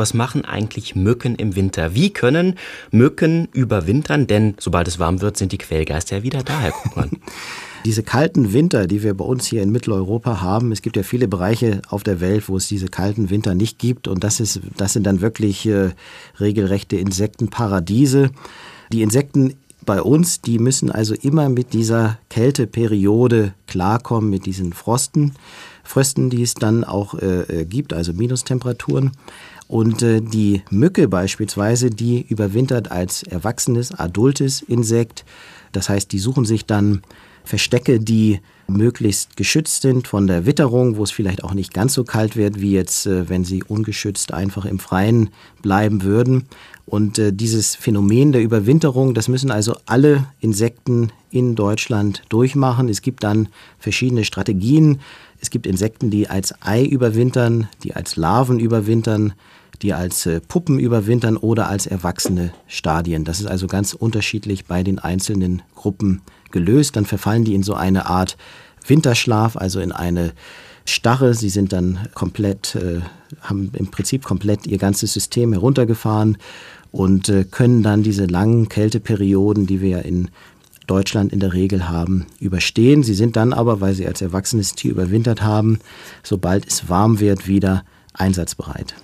was machen eigentlich Mücken im Winter? Wie können Mücken überwintern? Denn sobald es warm wird, sind die Quellgeister ja wieder da, Herr Kuckmann. Diese kalten Winter, die wir bei uns hier in Mitteleuropa haben, es gibt ja viele Bereiche auf der Welt, wo es diese kalten Winter nicht gibt. Und das, ist, das sind dann wirklich äh, regelrechte Insektenparadiese. Die Insekten bei uns, die müssen also immer mit dieser Kälteperiode klarkommen, mit diesen Frosten, Frösten, die es dann auch äh, äh gibt, also Minustemperaturen. Und äh, die Mücke beispielsweise, die überwintert als erwachsenes, adultes Insekt. Das heißt, die suchen sich dann Verstecke, die möglichst geschützt sind von der Witterung, wo es vielleicht auch nicht ganz so kalt wird, wie jetzt, äh, wenn sie ungeschützt einfach im Freien bleiben würden. Und äh, dieses Phänomen der Überwinterung, das müssen also alle Insekten in Deutschland durchmachen. Es gibt dann verschiedene Strategien. Es gibt Insekten, die als Ei überwintern, die als Larven überwintern, die als äh, Puppen überwintern oder als erwachsene Stadien. Das ist also ganz unterschiedlich bei den einzelnen Gruppen gelöst. Dann verfallen die in so eine Art Winterschlaf, also in eine Starre. Sie sind dann komplett, äh, haben im Prinzip komplett ihr ganzes System heruntergefahren und äh, können dann diese langen Kälteperioden, die wir ja in Deutschland in der Regel haben, überstehen. Sie sind dann aber, weil sie als erwachsenes Tier überwintert haben, sobald es warm wird, wieder einsatzbereit.